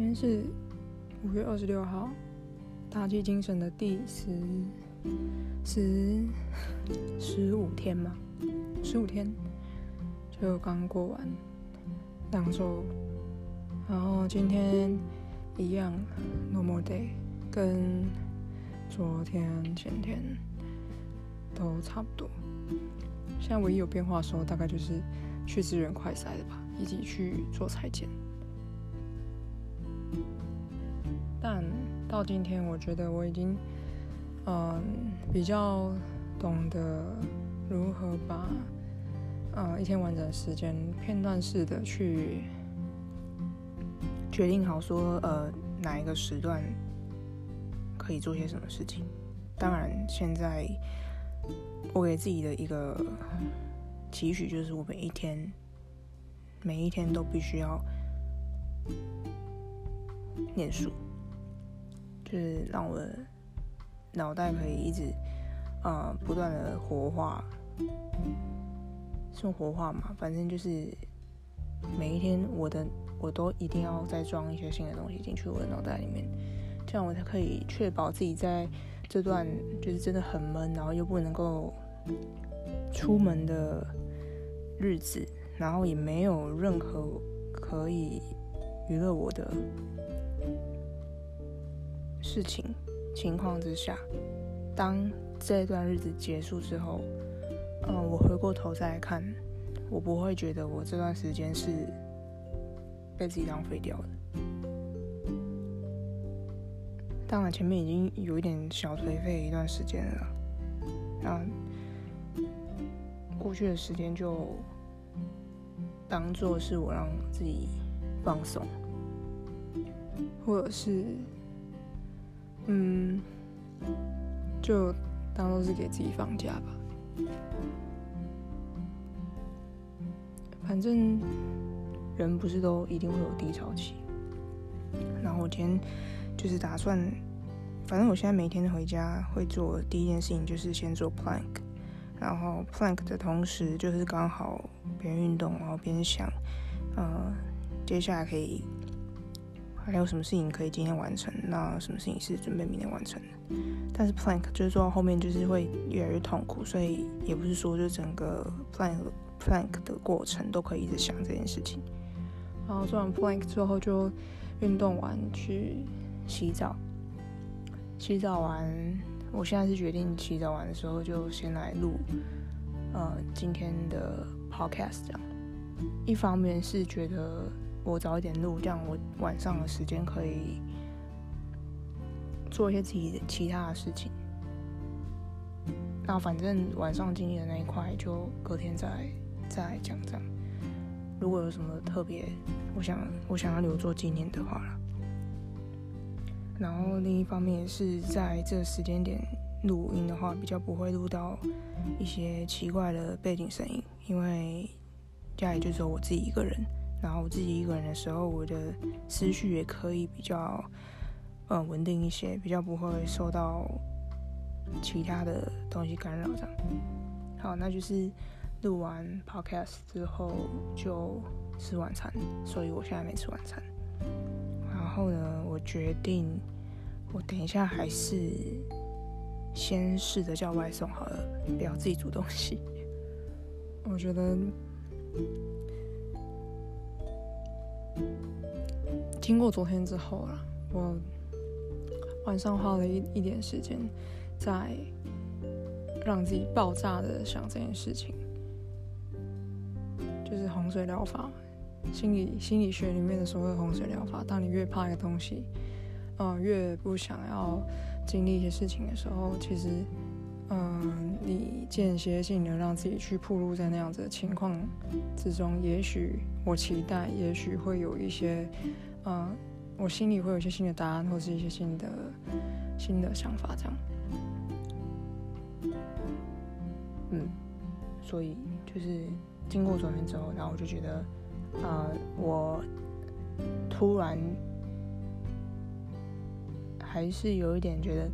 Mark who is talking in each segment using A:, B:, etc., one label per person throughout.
A: 今天是五月二十六号，打击精神的第十十十五天嘛，十五天就刚过完两周，然后今天一样 normal day，跟昨天前天都差不多。现在唯一有变化的时候，大概就是去支援快筛的吧，以及去做裁剪。但到今天，我觉得我已经，嗯，比较懂得如何把，呃，一天完整的时间片段式的去
B: 决定好说，呃，哪一个时段可以做些什么事情。当然，现在我给自己的一个期许就是，我每一天，每一天都必须要念书。就是让我的脑袋可以一直，呃，不断的活化，说活化嘛，反正就是每一天我的我都一定要再装一些新的东西进去我的脑袋里面，这样我才可以确保自己在这段就是真的很闷，然后又不能够出门的日子，然后也没有任何可以娱乐我的。事情情况之下，当这段日子结束之后，嗯，我回过头再来看，我不会觉得我这段时间是被自己浪费掉的。当然，前面已经有一点小颓废一段时间了，那过去的时间就当做是我让自己放松，
A: 或者是。嗯，就当做是给自己放假吧。反正人不是都一定会有低潮期。然后我今天就是打算，反正我现在每天回家会做第一件事情就是先做 plank，然后 plank 的同时就是刚好边运动然后边想，呃，接下来可以。还有什么事情可以今天完成？那什么事情是准备明天完成的？但是 plank 就是做到后面就是会越来越痛苦，所以也不是说就整个 plank plank 的过程都可以一直想这件事情。然后做完 plank 之后就运动完去洗澡，洗澡完，我现在是决定洗澡完的时候就先来录呃今天的 podcast 这样。一方面是觉得。我早一点录，这样我晚上的时间可以做一些自己的其他的事情。那反正晚上经历的那一块，就隔天再再讲这样。如果有什么特别，我想我想要留作纪念的话然后另一方面是在这个时间点录音的话，比较不会录到一些奇怪的背景声音，因为家里就只有我自己一个人。然后我自己一个人的时候，我的思绪也可以比较，嗯，稳定一些，比较不会受到其他的东西干扰。这样，好，那就是录完 podcast 之后就吃晚餐，所以我现在没吃晚餐。然后呢，我决定，我等一下还是先试着叫外送好了，不要自己煮东西。我觉得。经过昨天之后啊，我晚上花了一一点时间，在让自己爆炸的想这件事情，就是洪水疗法，心理心理学里面的所谓洪水疗法。当你越怕一个东西，呃，越不想要经历一些事情的时候，其实。嗯，你间歇性的让自己去暴露在那样子的情况之中，也许我期待，也许会有一些，嗯，我心里会有一些新的答案，或是一些新的新的想法，这样。嗯，所以就是经过昨天之后，然后我就觉得，啊，我突然还是有一点觉得，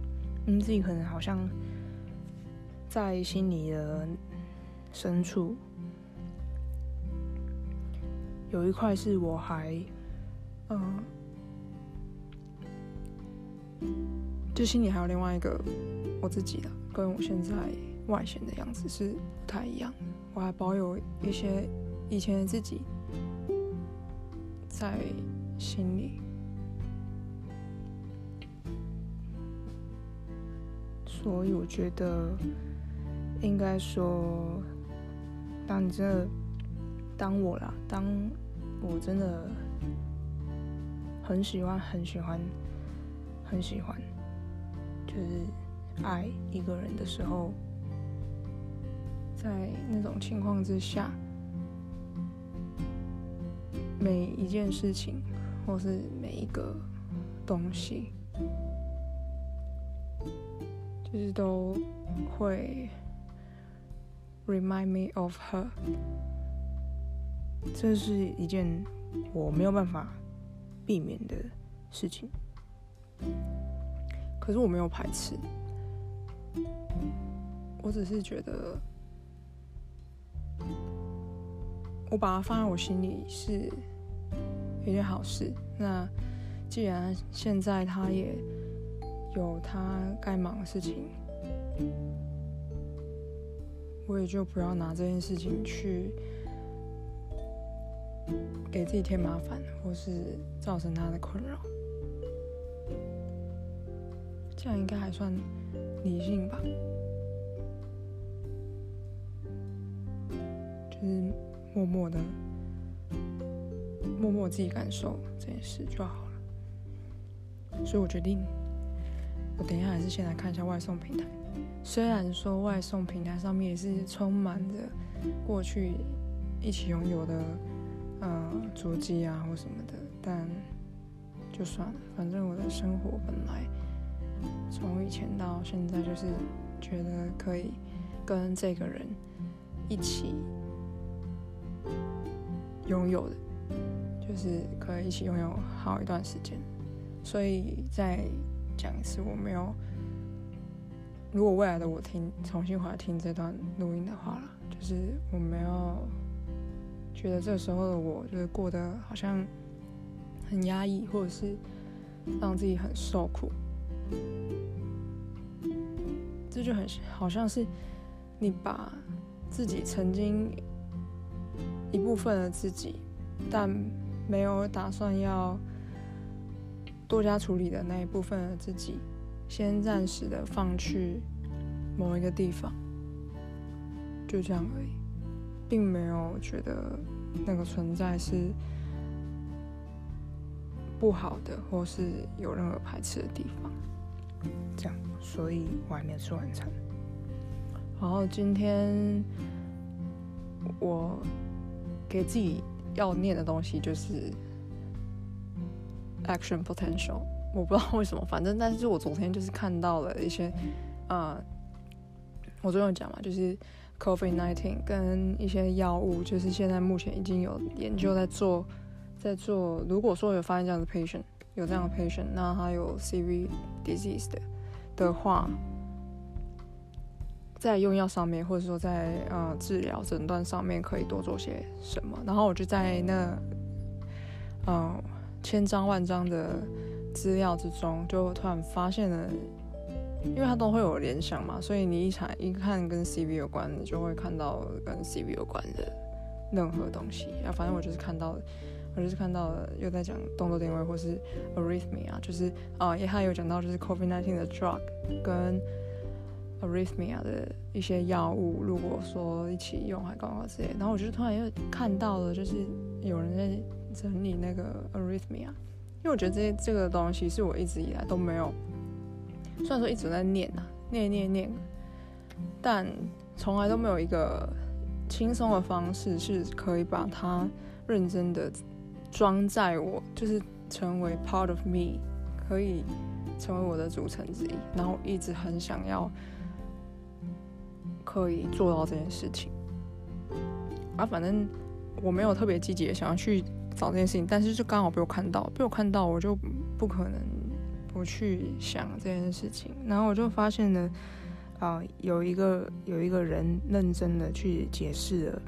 A: 嗯，自己可能好像。在心里的深处，有一块是我还，嗯，就心里还有另外一个我自己的，跟我现在外显的样子是不太一样的。我还保有一些以前的自己在心里，所以我觉得应该说，当你真的当我啦，当我真的很喜欢、很喜欢、很喜欢，就是爱一个人的时候。在那种情况之下，每一件事情，或是每一个东西，就是都会 remind me of her。这是一件我没有办法避免的事情，可是我没有排斥，我只是觉得。我把它放在我心里是一件好事。那既然现在他也有他该忙的事情，我也就不要拿这件事情去给自己添麻烦，或是造成他的困扰。这样应该还算理性吧。就是默默的，默默自己感受这件事就好了。所以我决定，我等一下还是先来看一下外送平台。虽然说外送平台上面也是充满着过去一起拥有的呃足迹啊或什么的，但就算了，反正我的生活本来从以前到现在就是觉得可以跟这个人一起。拥有的，就是可以一起拥有好一段时间。所以再讲一次，我没有。如果未来的我听重新回来听这段录音的话了，就是我没有觉得这时候的我就是过得好像很压抑，或者是让自己很受苦。这就很好像是你把自己曾经。一部分的自己，但没有打算要多加处理的那一部分的自己，先暂时的放去某一个地方，就这样而已，并没有觉得那个存在是不好的，或是有任何排斥的地方。这样，所以我还没有吃晚餐。然后今天我。给自己要念的东西就是 action potential，我不知道为什么，反正但是我昨天就是看到了一些，呃，我昨天讲嘛，就是 COVID nineteen 跟一些药物，就是现在目前已经有研究在做，在做。如果说有发现这样的 patient，有这样的 patient，那他有 CV disease 的的话。在用药上面，或者说在呃治疗诊断上面，可以多做些什么？然后我就在那嗯千张万张的资料之中，就突然发现了，因为它都会有联想嘛，所以你一查一看跟 CV 有关的，就会看到跟 CV 有关的任何东西。啊，反正我就是看到，我就是看到了又在讲动作定位或是 arrhythmia，就是啊也还有讲到就是 COVID-19 的 drug 跟。arrhythmia 的一些药物，如果说一起用还刚好之类，然后我就突然又看到了，就是有人在整理那个 arrhythmia，因为我觉得这这个东西是我一直以来都没有，虽然说一直在念呐，念念念，但从来都没有一个轻松的方式是可以把它认真的装在我，就是成为 part of me，可以成为我的组成之一，然后一直很想要。可以做到这件事情，啊，反正我没有特别积极的想要去找这件事情，但是就刚好被我看到，被我看到，我就不可能不去想这件事情。然后我就发现呢，啊，有一个有一个人认真的去解释了，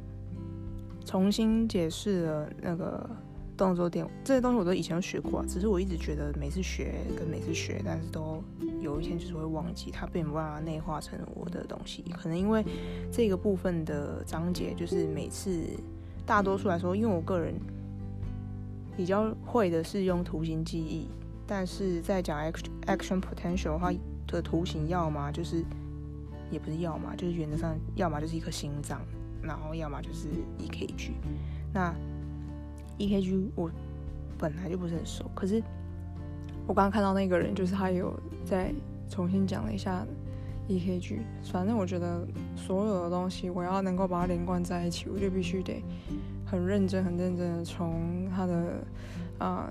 A: 重新解释了那个
B: 动作点这些东西我都以前都学过，只是我一直觉得每次学跟每次学，但是都有一天就是会忘记，它并没办法内化成我的东西。可能因为这个部分的章节，就是每次大多数来说，因为我个人比较会的是用图形记忆，但是在讲 action potential 的话的图形，要么就是也不是要么，就是原则上要么就是一颗心脏，然后要么就是 EKG。那 EKG 我本来就不是很熟，可是我刚刚看到那个人，就是他有在重新讲了一下 EKG。反正我觉得所有的东西，我要能够把它连贯在一起，我就必须得很认真、很认真的从他的啊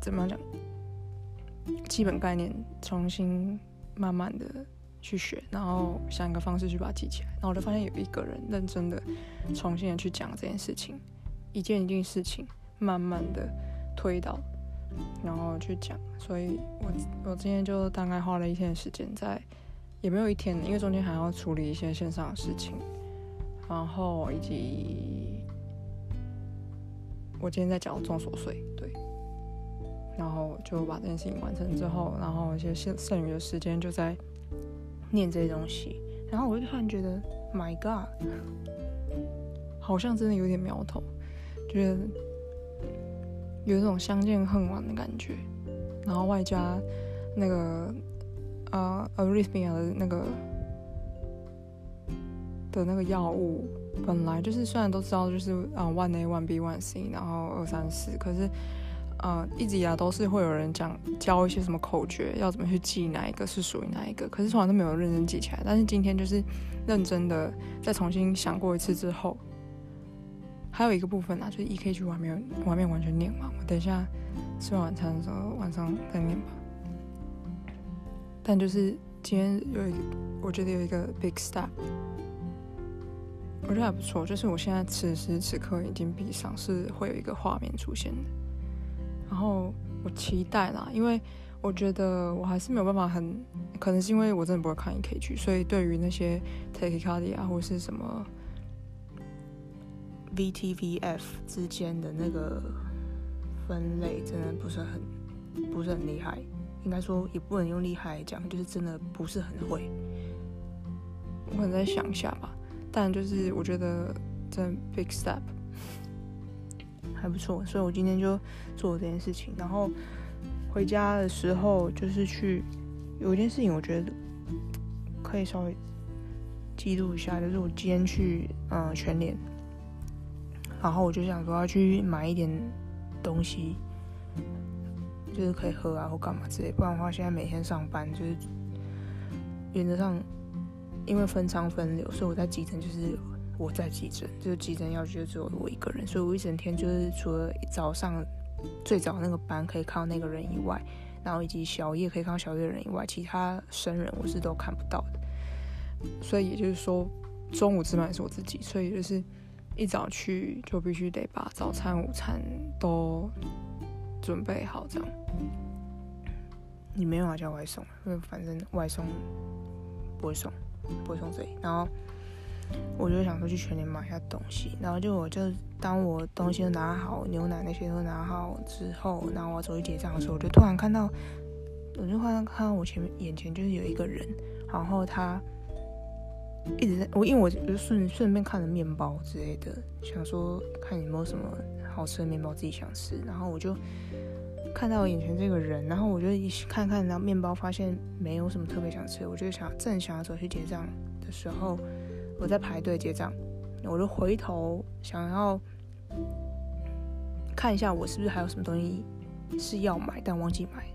B: 怎么讲基本概念重新慢慢的去学，然后想一个方式去把它记起来。然后我就发现有一个人认真的重新的去讲这件事情。一件一件事情，慢慢的推导，然后去讲。所以我我今天就大概花了一天的时间在，也没有一天，因为中间还要处理一些线上的事情，然后以及我今天在讲重琐碎，对，然后就把这件事情完成之后，然后一些剩剩余的时间就在念这些东西，然后我就突然觉得，My God，好像真的有点苗头。觉得有一种相见恨晚的感觉，然后外加那个呃，arrhythmia 的那个的那个药物，本来就是虽然都知道就是啊，one A one B one C，然后二三四，可是呃，一直以来都是会有人讲教一些什么口诀，要怎么去记哪一个是属于哪一个，可是从来都没有认真记起来。但是今天就是认真的再重新想过一次之后。还有一个部分啊，就是 EKG 还没有，我还没有完全念完。我等一下吃完晚餐的时候，晚上再念吧。但就是今天有一个，我觉得有一个 big step，我觉得还不错。就是我现在此时此刻已经闭上，是会有一个画面出现的。然后我期待啦，因为我觉得我还是没有办法很，可能是因为我真的不会看 EKG，所以对于那些 tachycardia 或是什么。VTVF 之间的那个分类真的不是很不是很厉害，应该说也不能用厉害来讲，就是真的不是很会。我可能再想一下吧，但就是我觉得真 big step 还不错，所以我今天就做这件事情。然后回家的时候就是去有一件事情，我觉得可以稍微记录一下，就是我今天去嗯全脸。然后我就想说要去买一点东西，就是可以喝啊或干嘛之类。不然的话，现在每天上班就是原则上，因为分仓分流，所以我在急诊就是我在急诊，就是急诊要就只有我一个人，所以我一整天就是除了早上最早那个班可以看到那个人以外，然后以及小夜可以看到小夜的人以外，其他生人我是都看不到的。所以也就是说，中午值班是我自己，所以就是。一早去就必须得把早餐、午餐都准备好，这样。你没办法叫外送，因为反正外送不会送，不会送这里。然后我就想说去全联买一下东西，然后就我就当我东西都拿好，牛奶那些都拿好之后，然后我走去结账的时候，我就突然看到，我就突然看到我前面眼前就是有一个人，然后他。一直在我，因为我就顺顺便看了面包之类的，想说看有没有什么好吃的面包自己想吃，然后我就看到眼前这个人，然后我就一看看然后面包，发现没有什么特别想吃，我就想正想要走去结账的时候，我在排队结账，我就回头想要看一下我是不是还有什么东西是要买但忘记买。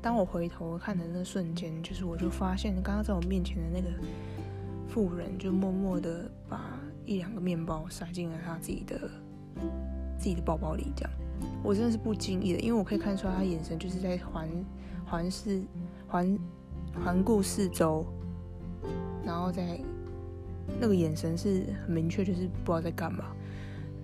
B: 当我回头看的那瞬间，就是我就发现刚刚在我面前的那个。富人就默默的把一两个面包塞进了他自己的自己的包包里，这样我真的是不经意的，因为我可以看出来他眼神就是在环环视环环顾四周，然后在那个眼神是很明确，就是不知道在干嘛。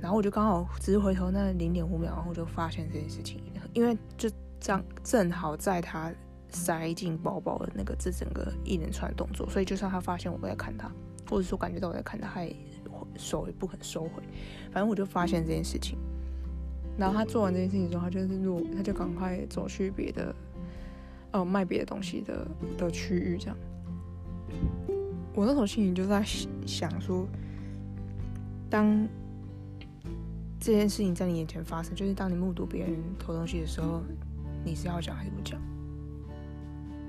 B: 然后我就刚好只是回头那零点五秒，然后我就发现这件事情，因为就这样正好在他。塞进包包的那个这整个一连串动作，所以就算他发现我在看他，或者说感觉到我在看他，他也手也不肯收回。反正我就发现这件事情，然后他做完这件事情之后，他就是路，他就赶快走去别的，呃，卖别的东西的的区域这样。我那时候心里就在想说，当这件事情在你眼前发生，就是当你目睹别人偷东西的时候，你是要讲还是不讲？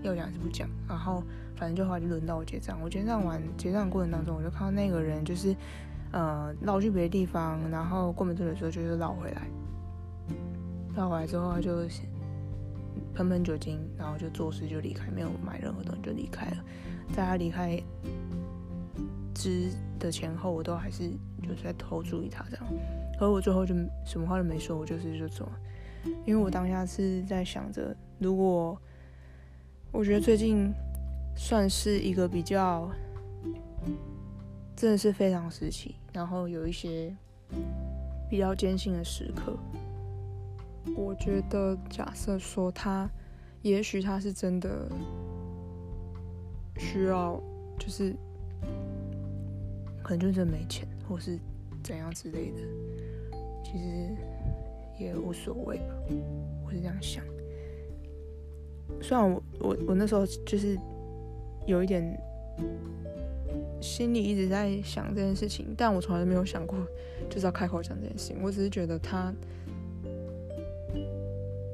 B: 要讲还是不讲？然后反正就后来就轮到我结账。我结账完，结账过程当中，我就看到那个人就是，呃，绕去别的地方，然后过门这里的时候就是绕回来。绕回来之后，他就喷喷酒精，然后就做事就离开，没有买任何东西就离开了。在他离开之的前后，我都还是就是在偷注意他这样。而我最后就什么话都没说，我就是就走。因为我当下是在想着，如果我觉得最近算是一个比较真的是非常时期，然后有一些比较艰辛的时刻。我觉得假设说他，也许他是真的。需要就是可能就是没钱，或是怎样之类的，其实也无所谓吧，我是这样想。虽然我我我那时候就是有一点心里一直在想这件事情，但我从来没有想过就是要开口讲这件事情。我只是觉得他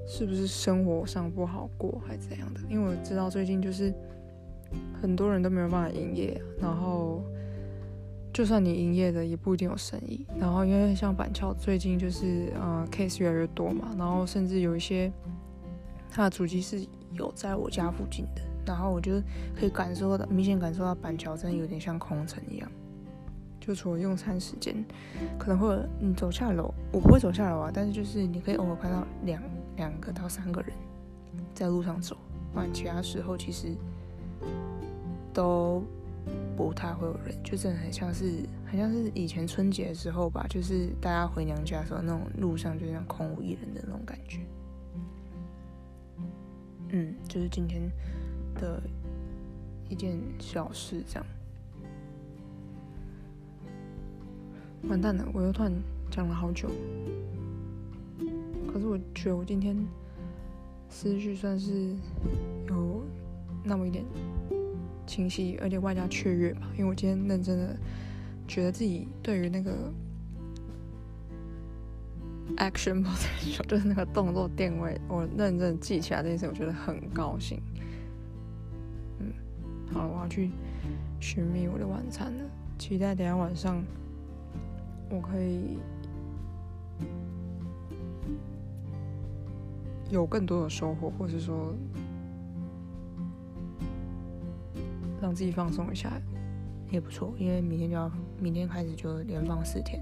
B: 是不是生活上不好过，还是怎样的？因为我知道最近就是。很多人都没有办法营业，然后就算你营业的，也不一定有生意。然后因为像板桥最近就是呃 case 越来越多嘛，然后甚至有一些它的主机是有在我家附近的，然后我就可以感受到明显感受到板桥真的有点像空城一样。就除了用餐时间，可能会你走下楼，我不会走下楼啊，但是就是你可以偶尔看到两两个到三个人在路上走，不然其他时候其实。都不太会有人，就真的很像是，很像是以前春节的时候吧，就是大家回娘家的时候，那种路上就像空无一人的那种感觉。嗯，就是今天的一件小事，这样。完蛋了，我又突然讲了好久。可是我觉得我今天思绪算是有那么一点。清晰，而且外加雀跃吧，因为我今天认真的觉得自己对于那个 action potential 就是那个动作定位，我认真记起来这件事，我觉得很高兴。嗯，好了，我要去寻觅我的晚餐了，期待等下晚上我可以有更多的收获，或是说。自己放松一下也不错，因为明天就要明天开始就连放四天，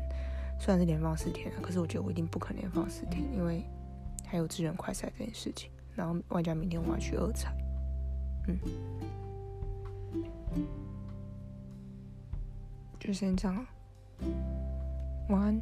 B: 虽然是连放四天可是我觉得我一定不可能连放四天，因为还有智人快赛这件事情，然后外加明天我要去二彩，嗯，就先这样了，晚安。